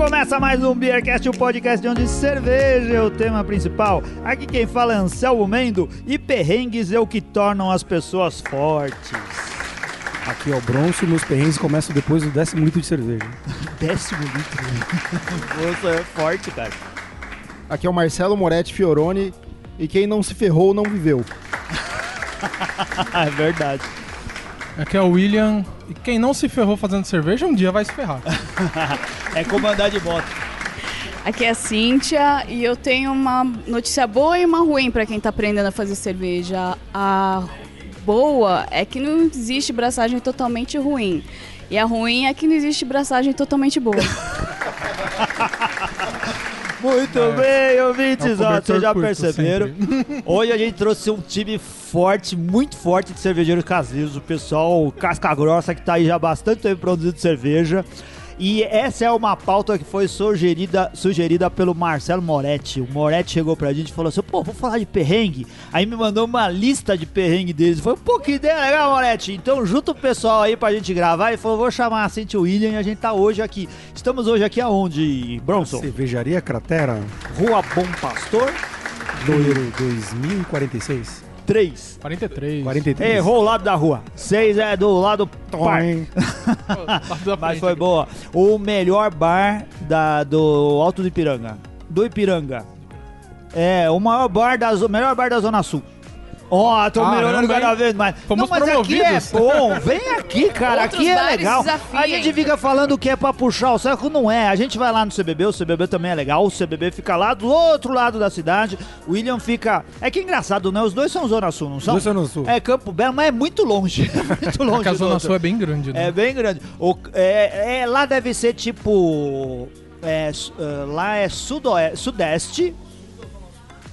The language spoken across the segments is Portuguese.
começa mais um Beercast, o um podcast onde cerveja é o tema principal. Aqui quem fala é Anselmo Mendo e perrengues é o que tornam as pessoas fortes. Aqui é o Bronson e meus perrengues começam depois do décimo litro de cerveja. décimo litro? Nossa, é forte, cara. Aqui é o Marcelo Moretti Fioroni e quem não se ferrou não viveu. é verdade. Aqui é o William. E quem não se ferrou fazendo cerveja, um dia vai se ferrar. é como andar de moto. Aqui é a Cíntia e eu tenho uma notícia boa e uma ruim para quem está aprendendo a fazer cerveja. A boa é que não existe braçagem totalmente ruim. E a ruim é que não existe braçagem totalmente boa. Muito é. bem, ouvintes, ó, vocês já perceberam. Hoje a gente trouxe um time forte, muito forte de cervejeiros caseiros, o pessoal casca grossa que tá aí já há bastante tempo produzindo cerveja. E essa é uma pauta que foi sugerida, sugerida pelo Marcelo Moretti. O Moretti chegou pra gente e falou assim: pô, vou falar de perrengue. Aí me mandou uma lista de perrengue deles. Foi um pouquinho ideia legal, Moretti. Então junta o pessoal aí pra gente gravar. E falou: vou chamar a Cintia William e a gente tá hoje aqui. Estamos hoje aqui aonde, Bronson? Cervejaria Cratera. Rua Bom Pastor. Número 2046. 43. 43. 43. Errou o lado da rua. 6 é do lado par. Mas foi boa. O melhor bar da, do Alto do Ipiranga. Do Ipiranga. É, o maior bar da, o melhor bar da Zona Sul. Ó, oh, tô ah, melhorando cada vez mais. Fomos não, mas promovidos. aqui é bom. Vem aqui, cara. Outros aqui é legal. Desafiem. A gente fica falando que é pra puxar o saco, não é. A gente vai lá no CBB, o CBB também é legal. O CBB fica lá do outro lado da cidade. O William fica. É que é engraçado, né? Os dois são Zona Sul, não são? Os dois são Sul. É Campo Belo, mas é muito longe. É muito longe. Porque a Zona Sul é bem grande, né? É bem grande. O, é, é, lá deve ser tipo. É, lá é sudoeste, sudeste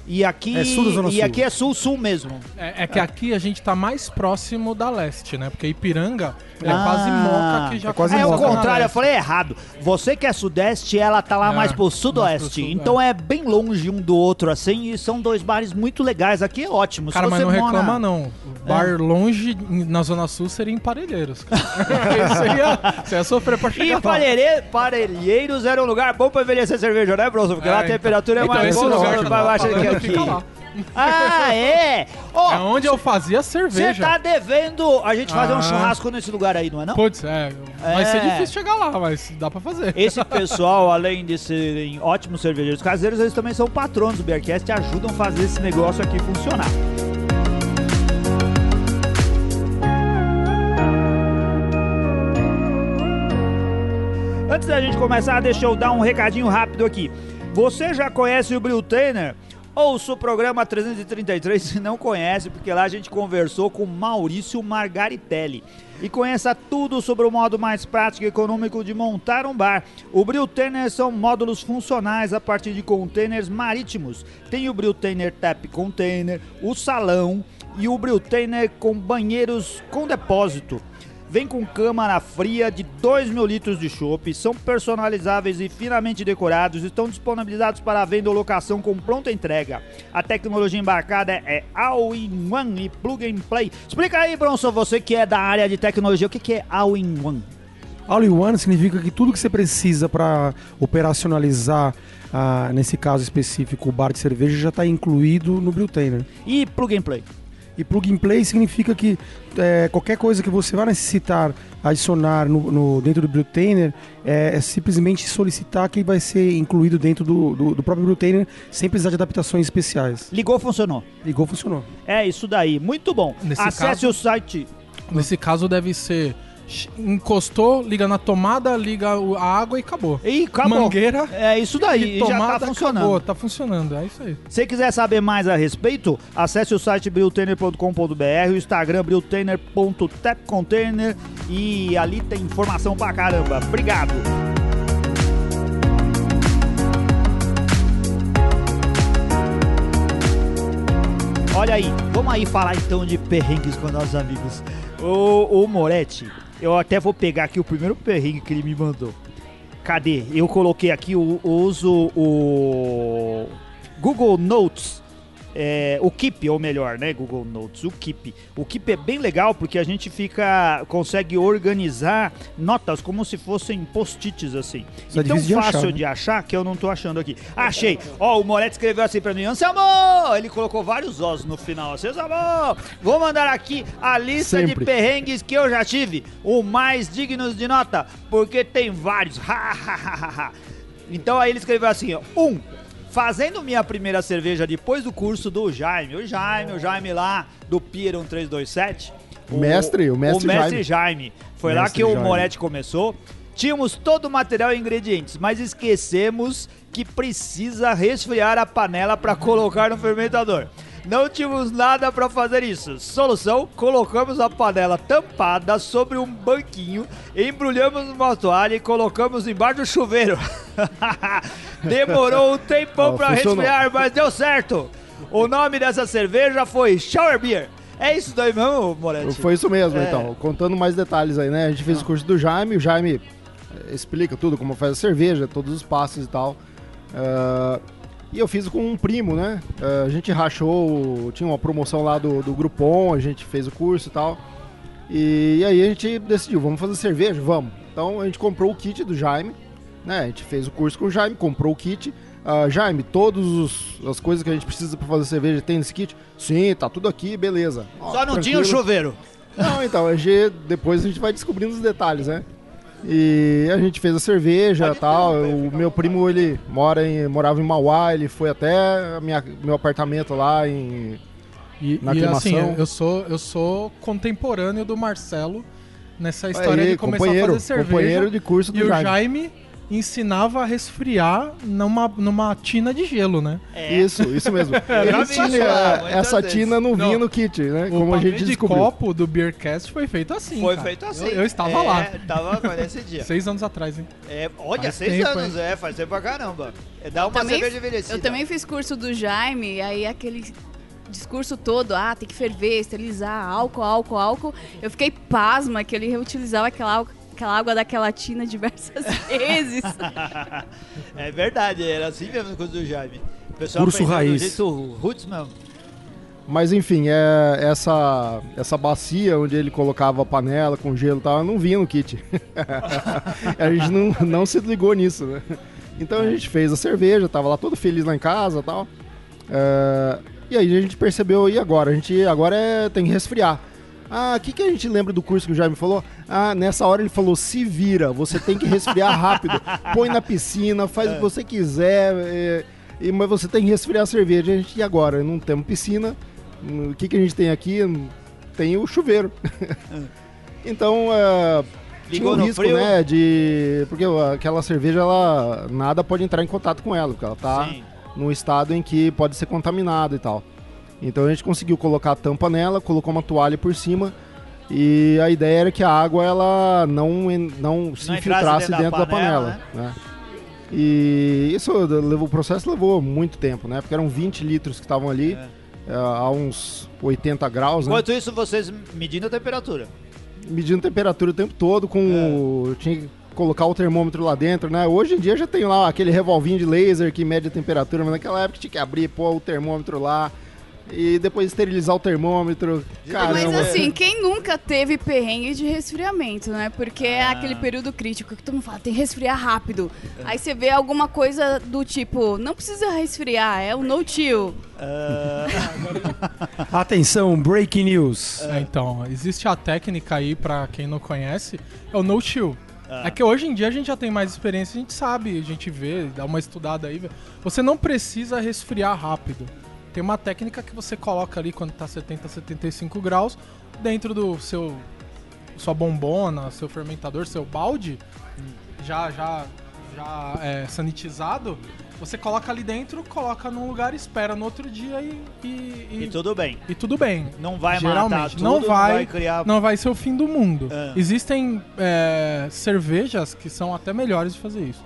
e aqui, é sul Zona e sul. aqui é sul-sul mesmo. É, é que é. aqui a gente tá mais próximo da leste, né? Porque Ipiranga é ah, quase moca que já é quase É o contrário, eu falei errado. Você que é sudeste, ela tá lá É, mais pro mais sudoeste. pro sul, então é. bem longe um do outro, assim, e são dois bares muito legais. Aqui é ótimo. Se Cara, mas você não mora- reclama não. Bar longe em- na Zona Sul seria em Parelheiros. cara. Isso aí ia, você ia sofrer pra chegar E lá. Parelhe- Parelheiros era um lugar bom pra envelhecer cerveja, né, Bronson? Porque É, lá a então. temperatura é Então, mais esse boa, lugar mais baixa que aqui. fica lá. Ah, é? Ó, É onde eu fazia você cerveja. tá devendo a gente fazer um Ah. churrasco nesse lugar aí, não é não? Putz, é. Vai É. ser difícil chegar lá, mas dá pra fazer. Esse pessoal, além de serem ótimos cervejeiros caseiros, eles também são patronos do Beercast e ajudam a fazer esse negócio aqui funcionar. Antes da gente começar, deixa eu dar um recadinho rápido aqui. Você já conhece o Bril Trainer? Ouça o programa 333 se não conhece, porque lá a gente conversou com Maurício Margaritelli. E conheça tudo sobre o modo mais prático e econômico de montar um bar. O Bril Trainer são módulos funcionais a partir de containers marítimos. Tem o Bril Trainer Tap Container, o salão e o Bril Trainer com banheiros com depósito. Vem com câmara fria de 2 mil litros de chopp, são personalizáveis e finamente decorados, estão disponibilizados para venda ou locação com pronta entrega. A tecnologia embarcada é All-in-One e Plug and Play. Explica aí, Bronson, você que é da área de tecnologia, o que é All-in-One? All-in-One significa que tudo que você precisa para operacionalizar, ah, nesse caso específico, o bar de cerveja já está incluído no Brewtainer. E Plug and Play? E plug and play significa que é, qualquer coisa que você vai necessitar adicionar no, no- dentro do Brewtainer é, é simplesmente solicitar que vai ser incluído dentro do, do, do próprio Brewtainer sem precisar de adaptações especiais. Ligou, funcionou. Ligou, funcionou. É isso daí, muito bom. Nesse Acesse caso- o site. Nesse caso deve ser encostou, liga na tomada, liga a água e acabou. E acabou. Mangueira É isso daí, e e já tomada tá funcionando. acabou, tá funcionando, é isso aí. Se quiser saber mais a respeito, acesse o site briltainer.com.br, o Instagram briltainer.tapcontainer e ali tem informação pra caramba. Obrigado. Olha aí, vamos aí falar então de perrengues com nossos amigos. O, o Moretti, eu até vou pegar aqui o primeiro perrengue que ele me mandou. Cadê? Eu coloquei aqui, eu uso o Google Notes. É, o Keep, ou melhor, né, Google Notes, o Keep. O Keep é bem legal porque a gente fica, consegue organizar notas como se fossem post-its assim. Isso é e tão difícil de fácil achar, né? de achar que eu não tô achando aqui. Achei! Ó, o Moretti escreveu assim pra mim, Anselmo! Ele colocou vários Os no final. assim, Anselmo! Vou mandar aqui a lista de Sempre. perrengues que eu já tive, o mais dignos de nota, porque tem vários. Então aí ele escreveu assim, ó. Um, fazendo minha primeira cerveja depois do curso do Jaime. O Jaime, o Jaime lá do Pier 1327. O mestre, o mestre o mestre Jaime. Foi lá Mestre que o Jaime. Moretti começou. Tínhamos todo o material e ingredientes, mas esquecemos que precisa resfriar a panela para colocar no fermentador. Não tínhamos nada para fazer isso. Solução: colocamos a panela tampada sobre um banquinho, embrulhamos uma toalha e colocamos embaixo do chuveiro. Demorou um tempão para resfriar, mas deu certo. O nome dessa cerveja foi Shower Beer. É isso daí mesmo, Moretti? Foi isso mesmo, É. então. Contando mais detalhes aí, né? A gente fez o curso do Jaime, o Jaime eh, explica tudo, como faz a cerveja, todos os passos e tal. Ah, e eu fiz com um primo, né? Ah, a gente rachou, tinha uma promoção lá do, do Groupon, a gente fez o curso e tal. E, aí a gente decidiu, vamos fazer cerveja? Vamos. Então a gente comprou o kit do Jaime, né? A gente fez o curso com o Jaime, comprou o kit. Ah, Jaime, todas as coisas que a gente precisa para fazer cerveja tem nesse kit? Sim, tá tudo aqui, beleza. Ó, Só não tinha o tranquilo. chuveiro. Não, então, a gente, depois a gente vai descobrindo os detalhes, né? E a gente fez a cerveja e tal. O meu primo, ele mora em, morava em Mauá, ele foi até minha, meu apartamento lá em. E, Na e assim, eu sou, eu sou contemporâneo do Marcelo nessa história Aí, de começar a fazer cerveja. companheiro de curso do e o Jaime. Ensinava a resfriar numa, numa tina de gelo, né? É. Isso, isso mesmo. já Ele tinha essa tina não vinha no kit, né? o Como a gente de descobriu. copo do Beercast foi feito assim, Foi cara. feito assim. Eu, eu estava É, lá. Tava foi nesse dia. Seis anos atrás, hein? É, olha, Faz seis tempo, anos, é, faz tempo pra caramba. É, dá uma também- cerveja envelhecida. Eu também fiz curso do Jaime, e aí aquele discurso todo, ah, tem que ferver, esterilizar, álcool, álcool, álcool. Eu fiquei pasma que ele reutilizava aquela, água- aquela água daquela tina diversas vezes. é verdade, era assim mesmo coisa do Jaime. O pessoal Curso raiz. Do jeito roots mesmo. Mas enfim, é, essa, essa bacia onde ele colocava a panela com gelo e tal, não vinha no kit. a gente não, não se ligou nisso, né? Então a gente fez a cerveja, tava lá todo feliz lá em casa e tal. É, e aí a gente percebeu, e agora? A gente agora é, tem que resfriar. Ah, o que, que a gente lembra do curso que o Jaime falou? Ah, nessa hora ele falou: se vira, você tem que resfriar rápido. Põe na piscina, faz o que você quiser. é, e- mas você tem que resfriar a cerveja. A gente, e agora? Não temos piscina. O que, que a gente tem aqui? Tem o chuveiro. então, é, tinha um risco, frio? né? De. Porque aquela cerveja, ela. Nada pode entrar em contato com ela, porque ela tá Sim. num estado em que pode ser contaminada e tal. Então a gente conseguiu colocar a tampa nela, colocou uma toalha por cima e a ideia era que a água ela não, não se Não infiltrasse dentro da dentro, da panela, panela. né? E isso levou, o processo levou muito tempo, né? Porque eram 20 litros que estavam ali É. eh, a uns 80 graus, né? Enquanto isso, vocês medindo a temperatura. medindo temperatura o tempo todo com o- tinha que colocar o termômetro lá dentro, né? Hoje em dia já tem lá aquele revolvinho de laser que mede a temperatura, mas naquela época tinha que abrir, pôr o termômetro lá e depois esterilizar o termômetro. Caramba. Mas assim, quem nunca teve perrengue de resfriamento, né? Porque é aquele período crítico que todo mundo fala, tem que resfriar rápido. Aí você vê alguma coisa do tipo, não precisa resfriar, é o no chill. Atenção, breaking news. É, então, existe a técnica aí, pra quem não conhece, é o no chill. É que hoje em dia a gente já tem mais experiência, a gente sabe, a gente vê, dá uma estudada aí. Você não precisa resfriar rápido. Tem uma técnica que você coloca ali quando tá 70, 75 graus, dentro do seu sua bombona, seu fermentador, seu balde, já já já é, sanitizado, você coloca ali dentro, coloca num lugar, espera no outro dia e e, e- E tudo bem. e tudo bem. Não vai matar Geralmente, tudo, não vai, criar... não vai ser o fim do mundo. Ah. Existem é, cervejas que são até melhores de fazer isso.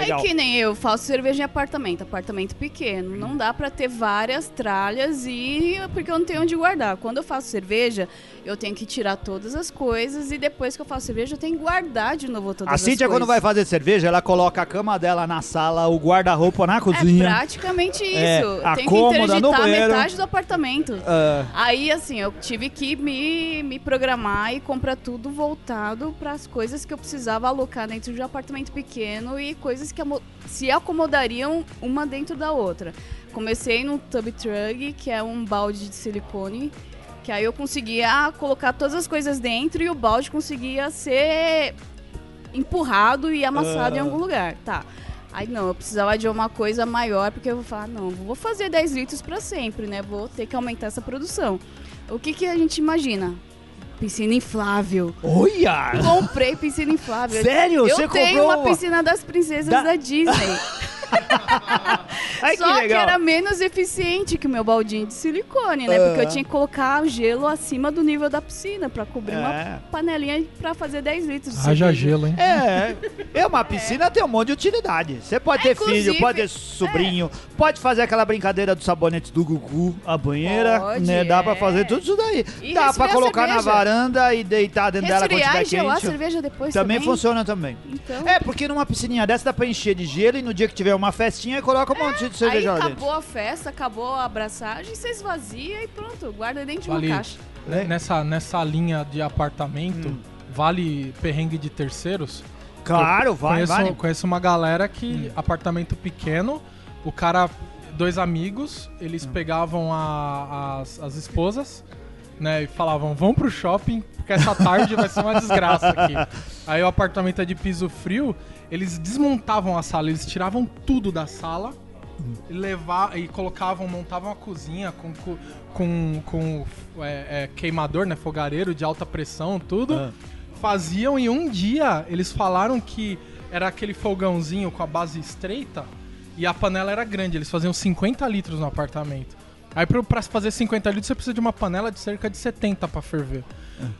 Legal. É que nem eu faço cerveja em apartamento, apartamento pequeno. Não dá pra ter várias tralhas e porque eu não tenho onde guardar. Quando eu faço cerveja, eu tenho que tirar todas as coisas e depois que eu faço cerveja, eu tenho que guardar de novo todas A as Cíntia, coisas. quando vai fazer cerveja, ela coloca a cama dela na sala, o guarda-roupa na É cozinha. praticamente isso. É, a tenho que cômoda interditar banheiro. metade do apartamento. Ah, Aí, assim, eu tive que me, me programar e comprar tudo voltado para as coisas que eu precisava alocar dentro de um apartamento pequeno e coisas que amo- se acomodariam uma dentro da outra. Comecei no tub truck, que é um balde de silicone, que aí eu conseguia colocar todas as coisas dentro e o balde conseguia ser empurrado e amassado em Ah. algum lugar. Tá. Aí não, eu precisava de uma coisa maior, porque eu vou falar, não, vou fazer 10 litros para sempre, né? Vou ter que aumentar essa produção. O que, que a gente imagina? Piscina inflável. olha! Comprei piscina inflável. Sério? Eu Você tenho comprou uma piscina das princesas Da- da, Disney. Ai, Só que, legal. era menos eficiente que o meu baldinho de silicone, né? Porque Ah. eu tinha que colocar o gelo acima do nível da piscina pra cobrir É. uma panelinha pra fazer 10 litros de Haja gelo, hein? É, é uma piscina tem um monte de utilidade. Você pode ter filho, pode ter sobrinho, pode fazer aquela brincadeira do sabonete do Gugu, a banheira, Pode, né? Dá pra é. fazer tudo isso daí. E Dá pra resfriar a colocar na varanda e deitar dentro dela quando tiver e gelar a quente. cerveja depois Também também. funciona também. Então, É, porque numa piscininha dessa dá pra encher de gelo e no dia que tiver uma festinha, coloca um monte de aí cerveja lá dentro. acabou a festa, acabou a abraçagem, você esvazia e pronto, guarda dentro de Vale. uma caixa. É. Nessa, nessa linha de apartamento, Hum. vale perrengue de terceiros? Claro, vai, conheço, vai. conheço uma galera que, apartamento pequeno, o cara, dois amigos, eles pegavam a- as, as esposas, né, e falavam, vão pro shopping, porque essa tarde vai ser uma desgraça aqui. Aí o apartamento é de piso frio, eles desmontavam a sala, eles tiravam tudo da sala, levar, e colocavam, montavam a cozinha com, com, com, com, é, é, queimador, né, fogareiro de alta pressão, tudo Ah. faziam e um dia eles falaram que era aquele fogãozinho com a base estreita e a panela era grande, eles faziam 50 litros no apartamento. Aí pro- pra fazer 50 litros você precisa de uma panela de cerca de 70 pra ferver.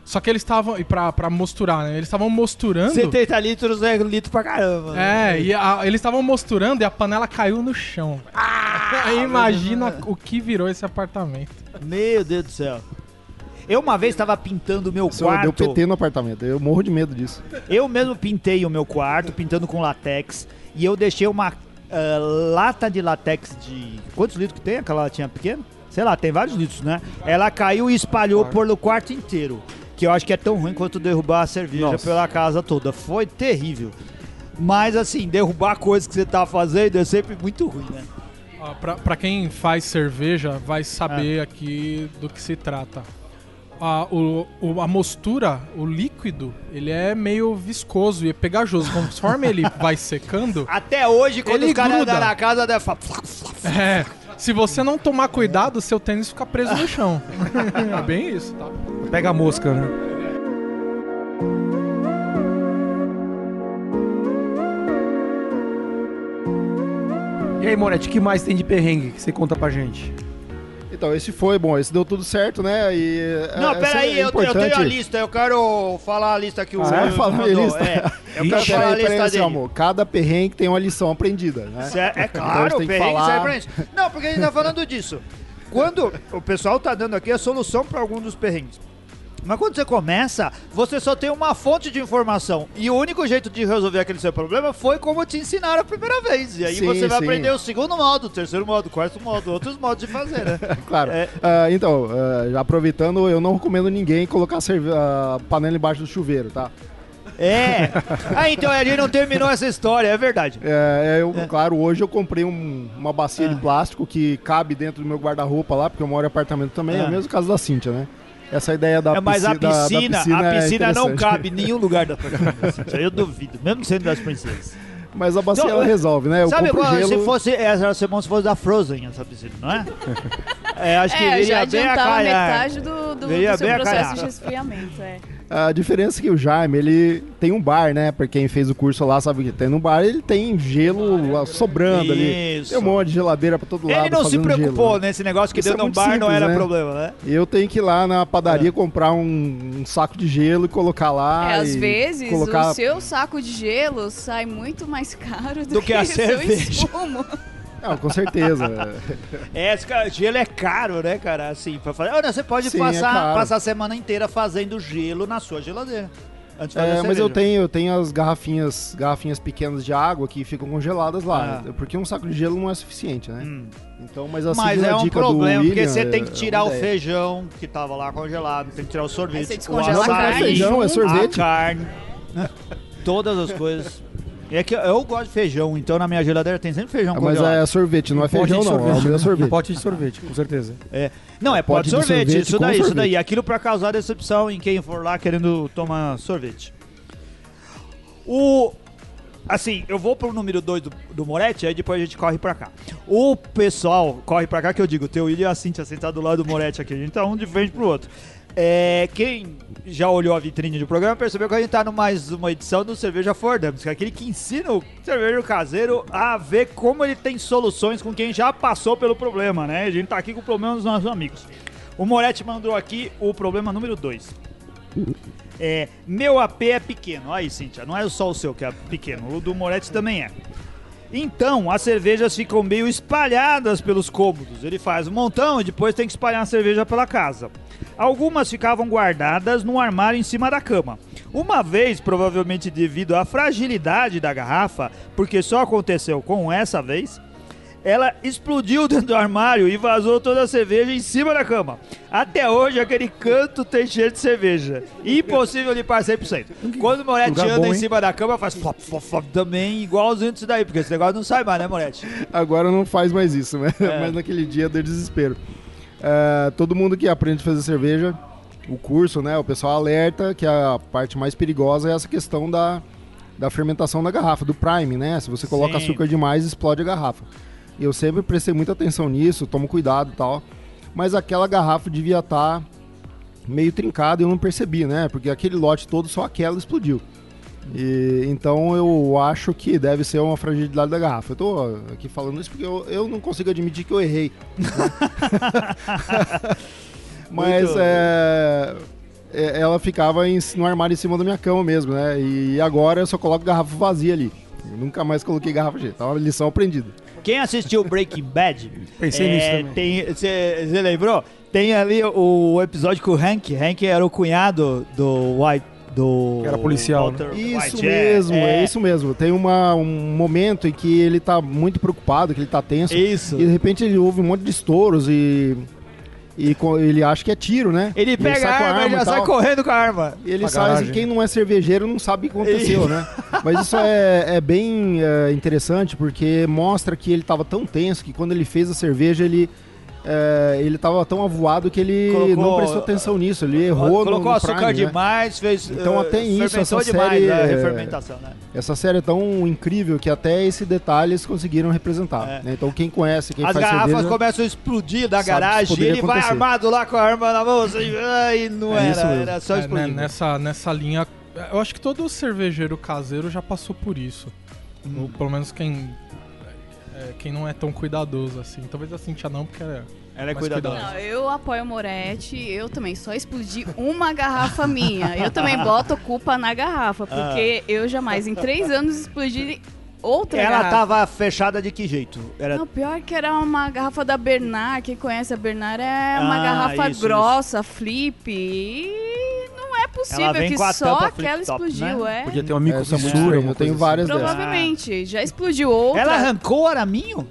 Só que eles estavam, e pra, pra mosturar, né? Eles estavam mosturando. 70 litros é litro pra caramba. né? É, e a- eles estavam mosturando e a panela caiu no chão. Aí imagina o que virou esse apartamento. Meu Deus do céu. Eu uma vez estava pintando o meu deu quarto. PT no apartamento. Eu morro de medo disso. Eu mesmo pintei o meu quarto, pintando com latex. E eu deixei uma ah, lata de latex de. Quantos litros que tem aquela latinha pequena? Sei lá, tem vários litros, né? Ela caiu e espalhou pelo quarto inteiro. Que eu acho que é tão ruim quanto derrubar a cerveja Nossa. pela casa toda. Foi terrível. Mas assim, derrubar coisas que você tá fazendo é sempre muito ruim, né? Ó, pra, pra quem faz cerveja, vai É. saber aqui do que se trata. A, o, a mostura, o líquido, ele é meio viscoso e é pegajoso. Conforme ele vai secando, Até hoje, quando Ele os caras andam na casa, deve falar. é, se você não tomar cuidado, seu tênis fica preso no chão. é bem isso, tá? Pega a mosca, né? E aí, Moretti, o que mais tem de perrengue que você conta pra gente? Então, esse foi, bom, esse deu tudo certo, né? E, Não, é, peraí, é eu, eu tenho a lista, eu quero falar a lista que o Ah, é? Fala a mandou. lista. É, eu Ixi, quero falar a lista dele. amor. Cada perrengue tem uma lição aprendida, né? Cê- É, Então claro, gente o perrengue falar- serve pra isso. Não, porque a gente tá falando disso. Quando o pessoal tá dando aqui a solução pra algum dos perrengues. Mas quando você começa, você só tem uma fonte de informação. E o único jeito de resolver aquele seu problema foi como te ensinaram a primeira vez. E aí Sim, você vai sim. aprender o segundo modo, o terceiro modo, o quarto modo, outros modos de fazer, né? Claro. É. Ah, então, já aproveitando, eu não recomendo ninguém colocar a panela embaixo do chuveiro, tá? É. Ah, então a gente não terminou essa história, é verdade. É, eu, claro, hoje eu comprei um- uma bacia Ah. de plástico que cabe dentro do meu guarda-roupa lá, porque eu moro em apartamento também, é Ah. o mesmo caso da Cíntia, né? Essa ideia da É, mas a pisci- da- da piscina, piscina a é piscina não interessante. cabe em nenhum lugar da piscina. Eu duvido, mesmo sendo das princesas. Mas a bacia Não, ela resolve, né? Eu Sabe qual, gelo... se fosse essa semana se fosse da Frozen essa piscina, não é? é acho que É, eu já viria bem a calhar. metade do, do, Viria do seu a processo calhar. de resfriamento, é. A diferença é que o Jaime, ele tem um bar, né? Pra quem fez o curso lá sabe que tem no bar, ele tem gelo lá sobrando ali. Isso. Tem um monte de geladeira pra todo lado. Ele não se preocupou gelo, né? nesse negócio que Isso é dentro de um muito bar não simples, era né? problema, né? Eu tenho que ir lá na padaria comprar um, um saco de gelo e colocar lá. É, às e vezes colocar... o seu saco de gelo sai muito mais caro do, Do que a o seu cerveja. Não, com certeza. É, gelo é caro, né, cara? Assim, pra fazer. Olha, você pode Sim, é passar, caro. passar a semana inteira fazendo gelo na sua geladeira. Antes de fazer É, mas eu tenho, eu tenho as garrafinhas, garrafinhas pequenas de água que ficam congeladas lá. Ah. Porque um saco de gelo não é suficiente, né? Hum. Então, mas assim, Mas é um dica problema, do porque William, você tem é que tirar uma o feijão que tava lá congelado, tem que tirar o sorvete. Aí você o é carne. feijão, é sorvete. A carne, todas as coisas. É que eu gosto de feijão, então na minha geladeira tem sempre feijão Ah, mas congelado. é sorvete, não é pote feijão não, é o meu Um sorvete. pote de sorvete, com certeza. É. Não, é Pote pode de sorvete, sorvete isso daí, isso sorvete. daí. Aquilo pra causar decepção em quem for lá querendo tomar sorvete. O. Assim, eu vou pro número 2 do, do Moretti, aí depois a gente corre pra cá. O pessoal corre pra cá, que eu digo, o teu William e a Cintia sentados do lado do Moretti aqui, a gente tá um de frente pro outro. É, quem já olhou a vitrine do programa percebeu que a gente tá numa mais uma edição do Cerveja Fordhams, que é aquele que ensina o cervejeiro caseiro a ver como ele tem soluções com quem já passou pelo problema, né? A gente tá aqui com o problema dos nossos amigos. O Moretti mandou aqui o problema número 2. É, meu AP é pequeno. Aí, Cíntia, não é só o seu que é pequeno, o do Moretti também é. Então, as cervejas ficam meio espalhadas pelos cômodos. Ele faz um montão e depois tem que espalhar a cerveja pela casa. Algumas ficavam guardadas no armário em cima da cama. Uma vez, provavelmente devido à fragilidade da garrafa, porque só aconteceu com essa vez, ela explodiu dentro do armário e vazou toda a cerveja em cima da cama. Até hoje, aquele canto tem cheiro de cerveja. Impossível limpar 100%. Quando o Moretti Lugar anda bom, em hein? cima da cama, faz flop, flop, flop também, igualzinho disso daí, porque esse negócio não sai mais, né, Moretti? Agora não faz mais isso, né? É. Mas naquele dia deu desespero. É, todo mundo que aprende a fazer cerveja, o curso, né? O pessoal alerta que a parte mais perigosa é essa questão da, da fermentação da garrafa, do prime, né? Se você coloca Sim. açúcar demais, explode a garrafa. Eu sempre prestei muita atenção nisso, tomo cuidado e tal. Mas aquela garrafa devia estar meio trincada e eu não percebi, né? Porque aquele lote todo, só aquela explodiu. E, então eu acho que deve ser uma fragilidade da garrafa. Eu tô aqui falando isso porque eu, eu não consigo admitir que eu errei. né? Mas é, é, ela ficava em- no armário em cima da minha cama mesmo, né? E agora eu só coloco garrafa vazia ali. Eu nunca mais coloquei garrafa cheia. Tá uma lição aprendida. Quem assistiu Breaking Bad, Pensei nisso também. você lembrou? Tem ali o episódio com o Hank. Hank era o cunhado do White, do Que era policial, Walter Isso White. mesmo, é, isso mesmo. Tem uma, um momento em que ele tá muito preocupado, que ele tá tenso. Isso. E de repente ele ouve um monte de estouros e. E ele acha que é tiro, né? Ele pega sai a com arma e já sai correndo com a arma. E ele sai, assim, quem não é cervejeiro não sabe o que aconteceu, né? Mas isso é, é bem é, interessante porque mostra que ele estava tão tenso que quando ele fez a cerveja ele é, ele estava tão avoado que ele Colocou- não prestou atenção nisso, ele errou no, Colocou no açúcar prime, né? demais, fez. Então, até isso, fermentou essa demais série a é- refermentação, né? Essa série é tão incrível que até esse detalhe eles conseguiram representar. É. né? Então quem conhece, quem As faz garrafas cerveja, começam a explodir da garagem e ele vai acontecer. armado lá com a arma na mão. Assim, ai, não É isso era, era só É, né, explodir. nessa, nessa linha, eu acho que todo cervejeiro caseiro já passou por isso. Ou pelo menos quem, é, quem não é tão cuidadoso assim. Talvez a Cintia não, porque é Ela é cuidadosa. Não, eu apoio o Moretti, eu também só explodi uma garrafa minha. Eu também boto culpa na garrafa, porque eu jamais em três anos explodi outra Ela garrafa. tava fechada de que jeito? Era Não, pior que era uma garrafa da Bernard. Quem conhece a Bernard é uma Ah, garrafa isso, grossa, flip. E possível vem que com a só tampa aquela flip-top, explodiu, né? é. Podia ter uma Essa é eu tenho várias assim. dessas. Provavelmente. Já explodiu outra. Ela arrancou o araminho?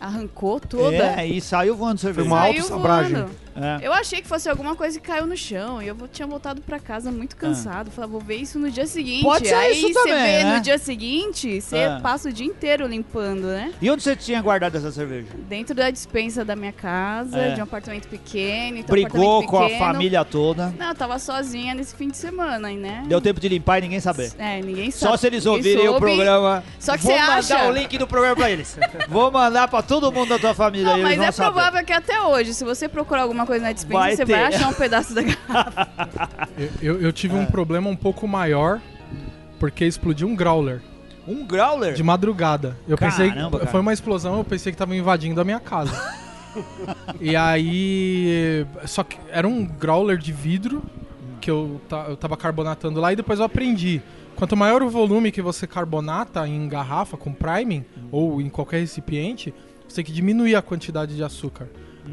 Arrancou toda. É, e saiu voando cerveja. uma Saiu autossabragem. voando. É. Eu achei que fosse alguma coisa que caiu no chão. E eu tinha voltado pra casa muito cansado. Falei, vou ver isso no dia seguinte. Pode ser Aí isso você também, vê né? no dia seguinte, você Ah. passa o dia inteiro limpando, né? E onde você tinha guardado essa cerveja? Dentro da dispensa da minha casa, É. de um apartamento pequeno. Então Brigou apartamento com a pequeno. família toda. Não, eu tava sozinha nesse fim de semana, né? Deu tempo de limpar e ninguém saber. É, ninguém sabe. Só se eles ouvirem o soube. programa. Só que Vou você mandar acha- o link do programa pra eles. Vou mandar pra todo mundo da tua família. Não, mas é saber. provável que até hoje, se você procurar alguma coisa na dispensa, Vai você ter. vai achar um pedaço da garrafa. Eu, eu, eu tive um problema um pouco maior porque explodiu um growler Um growler? de madrugada. Eu pensei Caramba, cara. foi uma explosão, eu pensei que tava invadindo a minha casa. e aí só que era um growler de vidro que eu, eu tava carbonatando lá e depois eu aprendi. Quanto maior o volume que você carbonata em garrafa com priming ou em qualquer recipiente, você tem que diminuir a quantidade de açúcar.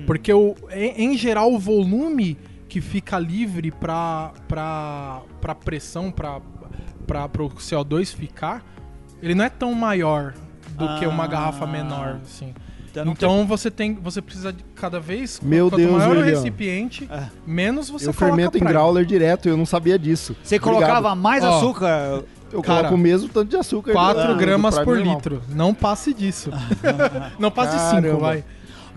Porque o, em, em geral o volume que fica livre para para pressão, para o CO2 ficar, ele não é tão maior do que uma Ah. garrafa menor, assim. Então, Então você tem, você precisa de cada vez Meu quanto Deus, maior o William. recipiente, É. menos você eu coloca fermento em growler direto, eu não sabia disso. Você Obrigado. colocava mais Ó, açúcar. Eu Cara, coloco o mesmo tanto de açúcar. 4 do- do gramas por normal. litro. Não passe disso. não passe de 5, Caramba. vai.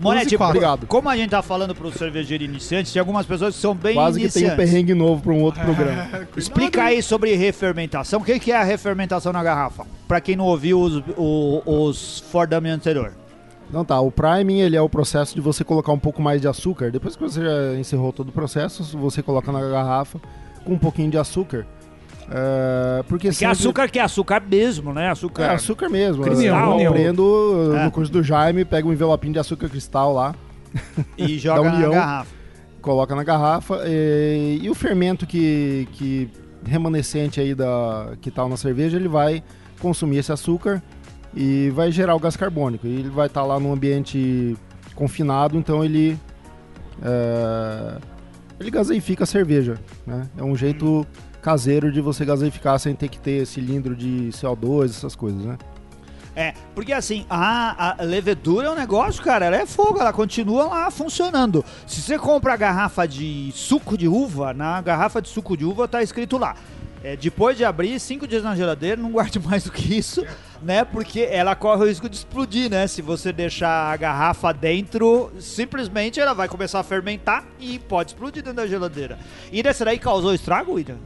Moleque, 11 quatro. Obrigado. como a gente tá falando pro cervejeiro iniciante, tem algumas pessoas que são bem Quase que tem um iniciantes. perrengue novo para um outro programa. Explica aí sobre refermentação. O que que é a refermentação na garrafa? Pra quem não ouviu os, o- os For Dummy anterior. Não tá, o priming ele é o processo de você colocar um pouco mais de açúcar. Depois que você já encerrou todo o processo, você coloca na garrafa com um pouquinho de açúcar. É, porque Que sempre- açúcar que é açúcar mesmo, né? Açúcar. É açúcar mesmo. Cristal. Eu prendo É. no curso do Jaime, pega um envelopinho de açúcar cristal lá, E joga na garrafa. coloca na garrafa. E, e o fermento que, que remanescente aí da que tá na cerveja, ele vai consumir esse açúcar e vai gerar o gás carbônico. E ele vai estar lá num ambiente confinado, então ele é, ele gaseifica a cerveja. Né? É um jeito caseiro de você gaseificar sem ter que ter cilindro de CO2, essas coisas, né? É, porque assim, a, a levedura é um negócio, cara, ela é fogo, ela continua lá funcionando. Se você compra a garrafa de suco de uva, na garrafa de suco de uva tá escrito lá. é, depois de abrir, cinco dias na geladeira, não guarde mais do que isso, né? Porque ela corre o risco de explodir, né? Se você deixar a garrafa dentro, simplesmente ela vai começar a fermentar e pode explodir dentro da geladeira. E dessa daí causou estrago, William?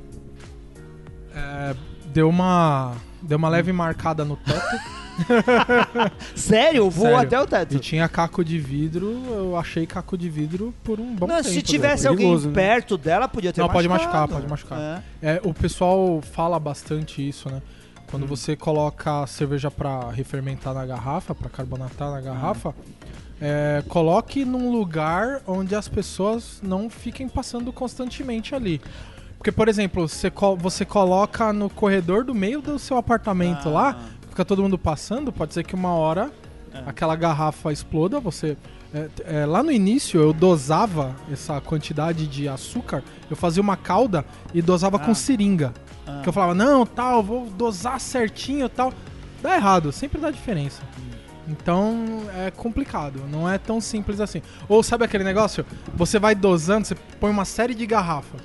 É, deu uma deu uma leve marcada no teto. Sério? Voou Sério. até o teto. E tinha caco de vidro, eu achei caco de vidro por um bom Não, tempo. se né? tivesse alguém Perigoso, né? perto dela, podia ter Não, pode machucado. machucar, pode machucar. É. É, o pessoal fala bastante isso, né? Hum. Quando você coloca a cerveja pra refermentar na garrafa, pra carbonatar na garrafa, é, coloque num lugar onde as pessoas não fiquem passando constantemente ali. Porque, por exemplo, você, co- você coloca no corredor do meio do seu apartamento Ah. lá, fica todo mundo passando, pode ser que uma hora É. aquela garrafa exploda, você... é, é, lá no início eu dosava essa quantidade de açúcar, eu fazia uma calda e dosava Ah. com seringa. Ah. Que eu falava, não, tal, vou dosar certinho tal. Dá errado, sempre dá diferença. Então é complicado, não é tão simples assim. Ou sabe aquele negócio? Você vai dosando, você põe uma série de garrafas.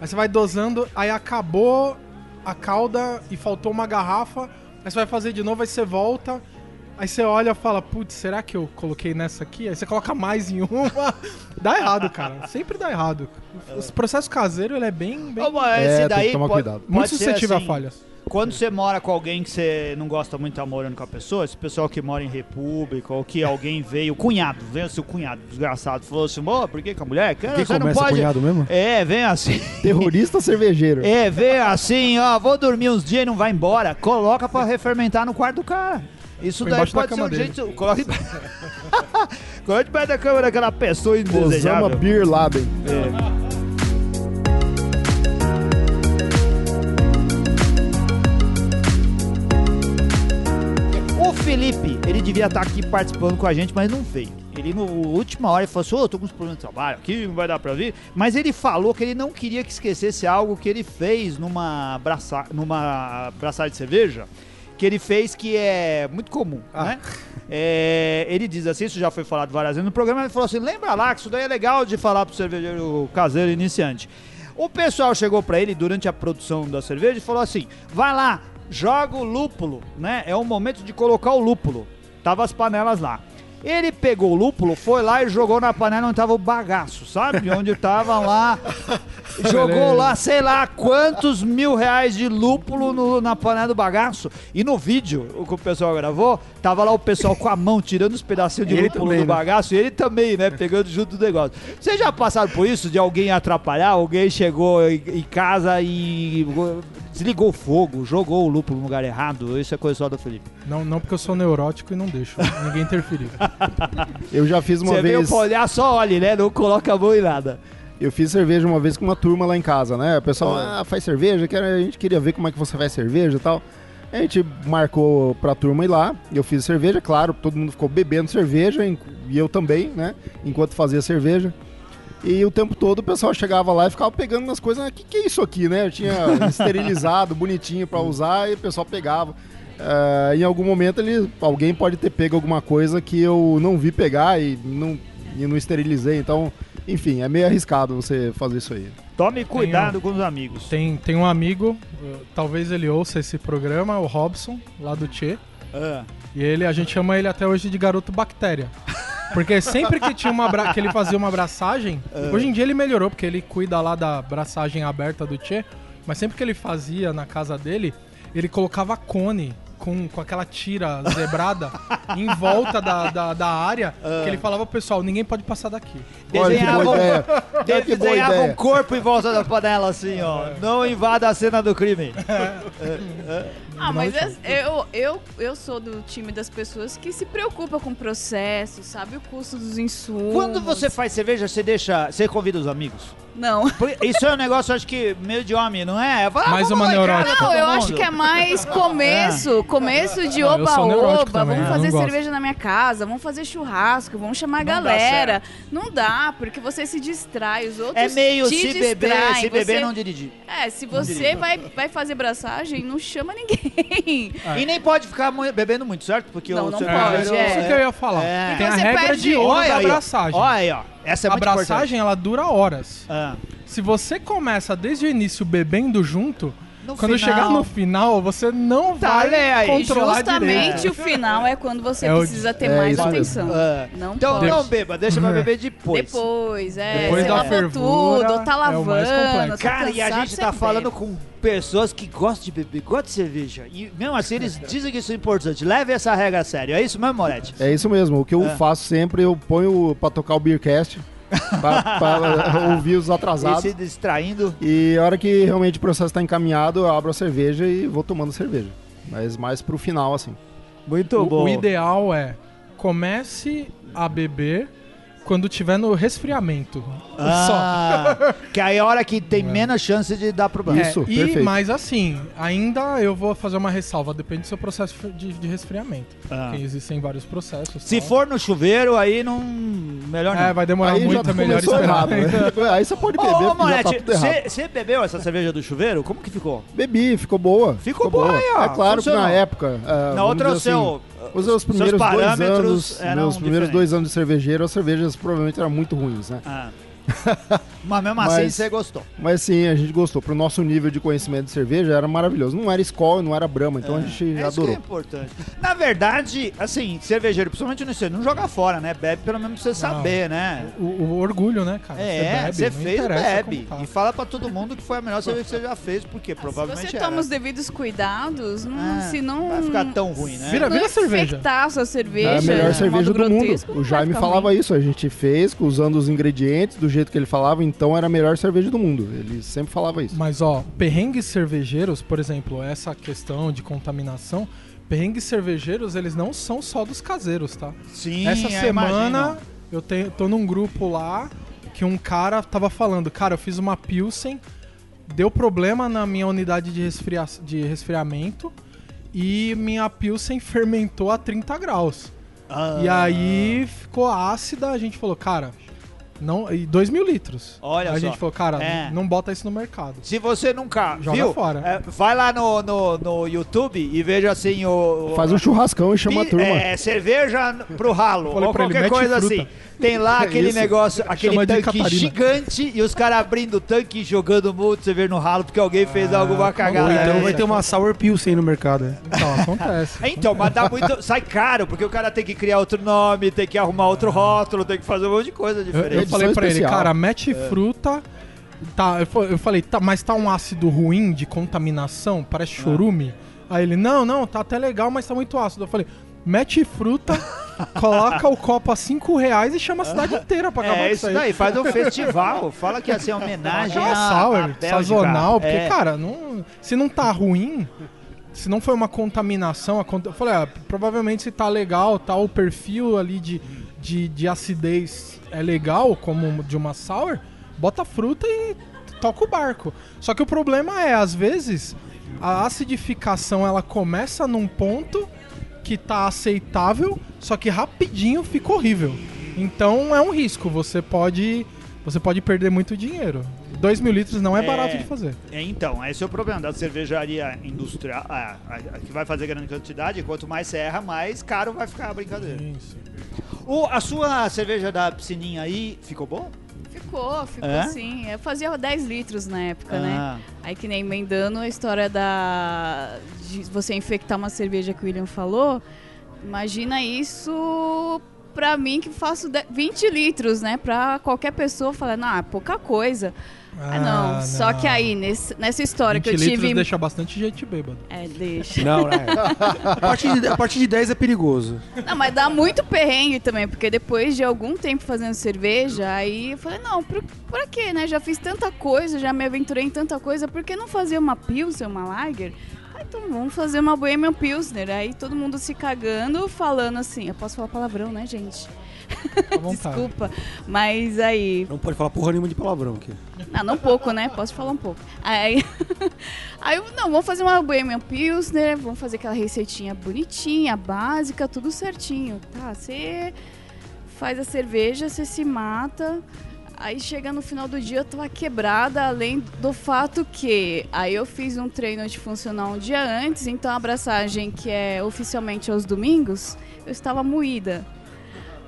Aí você vai dosando, aí acabou a calda e faltou uma garrafa. Aí você vai fazer de novo, aí você volta. Aí você olha e fala, putz, será que eu coloquei nessa aqui? Aí você coloca mais em uma. dá errado, cara. Sempre dá errado. O processo caseiro, ele é bem... bem... Ô, É, esse tem daí que tomar pode, cuidado. muito suscetível assim, a falhas. Quando você mora com alguém que você não gosta muito de estar morando com a pessoa, esse pessoal que mora em república, ou que alguém veio, cunhado, veio seu cunhado, desgraçado, falou assim, "Mô, por que com a mulher? Cara, Quem você não começa pode... cunhado mesmo? É, vem assim. Terrorista cervejeiro. É, vem assim, ó, vou dormir uns dias e não vai embora. Coloca pra refermentar no quarto do cara. Isso daí embaixo da pode ser um dele. jeito. Coloca embaixo. Coloca debaixo da cama daquela pessoa Osama indesejável. Beer Laden. É. O Felipe, ele devia estar aqui participando com a gente, mas não veio. Ele, no última hora, ele falou assim: Ô, tô com uns problemas de trabalho aqui, não vai dar pra vir. Mas ele falou que ele não queria que esquecesse algo que ele fez numa, braça... numa braçada de cerveja. Que ele fez que é muito comum, né? É, ele diz assim, isso já foi falado várias vezes no programa, ele falou assim, lembra lá que isso daí é legal de falar pro cervejeiro caseiro iniciante. O pessoal chegou pra ele durante a produção da cerveja e falou assim, vai lá, joga o lúpulo, né? É o momento de colocar o lúpulo. Tava as panelas lá. Ele pegou o lúpulo, foi lá e jogou na panela onde tava o bagaço, sabe? Onde tava lá jogou lá, sei lá, quantos mil reais de lúpulo no- na panela do bagaço. E no vídeo, o que o pessoal gravou, tava lá o pessoal com a mão tirando os pedacinhos de Ele lúpulo também, do né? bagaço e ele também, né, pegando junto do negócio. Vocês já passaram por isso, de alguém atrapalhar? Alguém chegou em, casa e desligou o fogo, jogou o lúpulo no lugar errado? Isso é coisa só do Felipe. Não, não porque eu sou neurótico e não deixo ninguém interferir. Eu já fiz uma Você veio vez. pra olhar, só olhe, né? Não coloca a mão em nada. Eu fiz cerveja uma vez com uma turma lá em casa, né? O pessoal, ah, faz cerveja, a gente queria ver como é que você faz cerveja e tal. A gente marcou pra turma ir lá, eu fiz cerveja, claro, todo mundo ficou bebendo cerveja, e eu também, né? Enquanto fazia cerveja. E o tempo todo o pessoal chegava lá e ficava pegando nas coisas, o que, que é isso aqui, né? Eu tinha esterilizado, bonitinho pra usar, e o pessoal pegava. Ah, em algum momento ele, alguém pode ter pego alguma coisa que eu não vi pegar e não, e não esterilizei, então, enfim, é meio arriscado você fazer isso aí. Tome cuidado com os amigos. Tem, tem um amigo, eh, talvez ele ouça esse programa, o Robson, lá do Tchê. Ah. E ele, a gente chama ele até hoje de garoto bactéria. Porque sempre que tinha uma abra- que ele fazia uma abraçagem, hoje em dia ele melhorou, porque ele cuida lá da abraçagem aberta do Tchê, mas sempre que ele fazia na casa dele, ele colocava cone com, com aquela tira zebrada em volta da, da, da área, que ele falava pro pessoal, ninguém pode passar daqui. Olha que Desenhava, boa um- um corpo em volta da panela assim, ó. Não invada a cena do crime. Ah, mas é- eu, eu, eu sou do time das pessoas que se preocupa com o processo, sabe o custo dos insumos. Quando você faz cerveja, você deixa. Você convida os amigos? Não. Isso é um negócio, acho que, meio de homem, não é? Fala, ah, Mais uma neurótica. Não, eu acho que é mais começo, começo de oba-oba, vamos fazer gosto. cerveja na minha casa, vamos fazer churrasco, vamos chamar a Não dá galera. Não dá, porque você se distrai, os outros É meio te se beber, distraem, se beber você- não dirigir. É, se você vai, vai fazer braçagem, não chama ninguém. E nem pode ficar bebendo muito, certo? Porque Não, o não pode, é. Isso que eu ia falar. É. Tem a Você regra perde- de ouro Olha da aí, ó. abraçagem. Olha aí, ó. Essa é a abraçagem, ela dura horas. Ah. Se você começa desde o início bebendo junto, No quando final- chegar no final, você não Tá, vai aí. controlar Justamente direito. o final é quando você É o- precisa ter é mais atenção. Ah. Não Então pode. não beba, deixa pra beber depois. Depois, é. Depois você da lavou fervura, tudo, tá é lavando, tá Cara, e a gente tá bebe. falando com pessoas que gostam de beber, gostam de cerveja. E mesmo assim eles dizem que isso é importante. Leve essa regra a sério. É isso mesmo, Moretti? É isso mesmo. O que eu É. faço sempre, eu ponho pra tocar o Beercast, pra, pra ouvir os E atrasados. se distraindo. E a hora que realmente o processo tá encaminhado, eu abro a cerveja e vou tomando cerveja. Mas mais pro final, assim. Muito O, bom. o ideal é comece a beber quando tiver no resfriamento. Ah, que aí é a hora que tem menos chance de dar problema. Isso, e, perfeito. Mas assim, ainda eu vou fazer uma ressalva, depende do seu processo de, de resfriamento. Ah. Porque existem vários processos. Se tal. for no chuveiro, aí não. Melhor não. É, vai demorar Aí muito, já é melhor esperar. errado. Né? Aí você pode Ô, beber, ô, já tá você bebeu essa cerveja do chuveiro? Como que ficou? Bebi, ficou boa. Ficou boa aí, ó. É claro que na época. ah, Na outra, o dizer assim, seu. Os meus primeiros dois anos, meus primeiros diferentes. dois anos de cervejeiro, as cervejas provavelmente eram muito ruins, né? Ah. Mas mesmo assim Mas- você gostou. Mas sim, a gente gostou. Pro nosso nível de conhecimento de cerveja era maravilhoso. Não era Skol, não era Brahma, então a gente É isso que é adorou. importante. Na verdade, assim, cervejeiro, principalmente no não joga fora, né? Bebe pelo menos pra você Não. saber, né? O, o orgulho, né, cara? É, você não fez, interessa bebe. tá. E fala pra todo mundo que foi a melhor cerveja que você já fez, porque Ah, Se provavelmente você era. toma os devidos cuidados, não, Ah, se não. Vai ficar tão ruim, né? Vira- vira cerveja. infectar a sua cerveja. É a melhor cerveja do mundo. O Jaime falava ruim. isso, a gente fez usando os ingredientes do jeito que ele falava, então era a melhor cerveja do mundo. Ele sempre falava isso. Mas ó, perrengues cervejeiros, por exemplo, essa questão de contaminação, perrengues cervejeiros, eles não são só dos caseiros, tá? Sim, Essa eu semana imagino. eu te- tô num grupo lá que um cara tava falando, cara, eu fiz uma Pilsen, deu problema na minha unidade de, resfria de resfriamento e minha Pilsen fermentou a 30 graus. Ah. E aí ficou ácida, a gente falou, cara, não, e 2 mil litros. Olha Aí a só. gente falou, cara, É. não bota isso no mercado. Se você nunca Joga viu, fora. é, vai lá no, no, no YouTube e veja assim o. o- Faz um churrascão e chama a Pi- turma. É, cerveja pro ralo, ou ele, qualquer mete coisa assim. Tem lá aquele Isso. negócio, aquele Chama tanque gigante e os caras abrindo o tanque e jogando muito cerveja no ralo porque alguém fez alguma Ou cagada. então É. vai ter uma Sour Pilsen no mercado. é. Então, acontece. Então, mas dá muito. Sai caro, porque o cara tem que criar outro nome, tem que arrumar outro rótulo, tem que fazer um monte de coisa Eu, diferente. Falei pra ele, especial. cara, mete É. fruta Tá, eu, fa- eu falei, tá, mas tá um ácido ruim de contaminação? Parece chorume? Aí ele, não, não, tá até legal, mas tá muito ácido. Eu falei, mete fruta, coloca o copo a 5 reais e chama a cidade inteira pra acabar É com isso daí, faz um festival. Fala que ia ser homenagem à sour, Bélgica. sazonal, porque, É. cara, não, se não tá ruim, se não foi uma contaminação, a cont- eu falei, ah, provavelmente se tá legal, tá o perfil ali de, de, de acidez é legal, como de uma sour, bota fruta e toca o barco. Só que o problema é, às vezes, a acidificação ela começa num ponto que tá aceitável, só que rapidinho fica horrível. Então é um risco, você pode, você pode perder muito dinheiro. 2 mil litros não é, É. barato de fazer. É, Então, esse é o problema da cervejaria industrial, a, a- a que vai fazer grande quantidade, quanto mais serra, mais caro vai ficar a brincadeira. Isso. O, a sua cerveja da piscininha aí ficou bom? Ficou, ficou É? sim. Eu fazia 10 litros na época, né? Ah, Aí que nem emendando a história da de você infectar uma cerveja que o William falou. Imagina isso pra mim que faço de- 20 litros, né? Pra qualquer pessoa falar, não, é pouca coisa. Ah, não. Só que aí, nesse- nessa história que 20 eu tive. deixa bastante gente bêbado. É, deixa. Não, é. A partir, de, a partir de 10 é perigoso. Não, mas dá muito perrengue também, porque depois de algum tempo fazendo cerveja, aí eu falei, não, por, por quê, né? Já fiz tanta coisa, já me aventurei em tanta coisa, por que não fazer uma Pilsen, uma Lager? Então vamos fazer uma Bohemian Pilsner. Aí todo mundo se cagando, falando assim, eu posso falar palavrão, né, gente? Desculpa. Mas aí, Não pode falar porra nenhuma de palavrão aqui. não, não pouco, né? Posso falar um pouco. Aí, aí não, vamos fazer uma Bohemian Pilsner, vamos fazer aquela receitinha bonitinha, básica, tudo certinho. Tá, você faz a cerveja, você se mata. Aí chega no final do dia eu tava quebrada, além do fato que aí eu fiz um treino de funcional um dia antes, então a abraçagem que é oficialmente aos domingos, eu estava moída.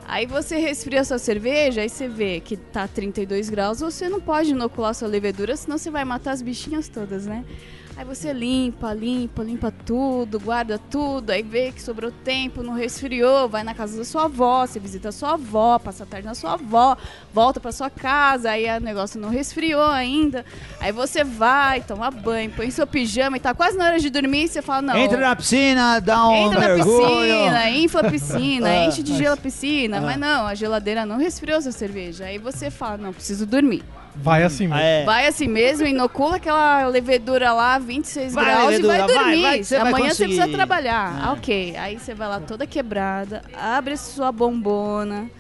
Aí você resfria sua cerveja, aí você vê que tá 32 graus, você não pode inocular sua levedura, senão você vai matar as bichinhas todas, né? Aí você limpa, limpa, limpa tudo, guarda tudo, aí vê que sobrou tempo, não resfriou, vai na casa da sua avó, você visita a sua avó, passa a tarde na sua avó, volta pra sua casa, aí o negócio não resfriou ainda. Aí você vai, toma banho, põe seu pijama e tá quase na hora de dormir, e você fala, não. Entra na piscina, dá um Entra na mergulho. piscina, infla a piscina, Ah, enche de gelo a piscina, Ah. mas não, a geladeira não resfriou sua cerveja. Aí você fala, não, preciso dormir. Vai assim mesmo. Ah, é. Vai assim mesmo, inocula aquela levedura lá, 26 Vai, graus levedura, e vai vai, dormir. vai que você vai Amanhã você precisa trabalhar. Ah. Ah, ok. Aí você vai lá toda quebrada, abre sua bombona,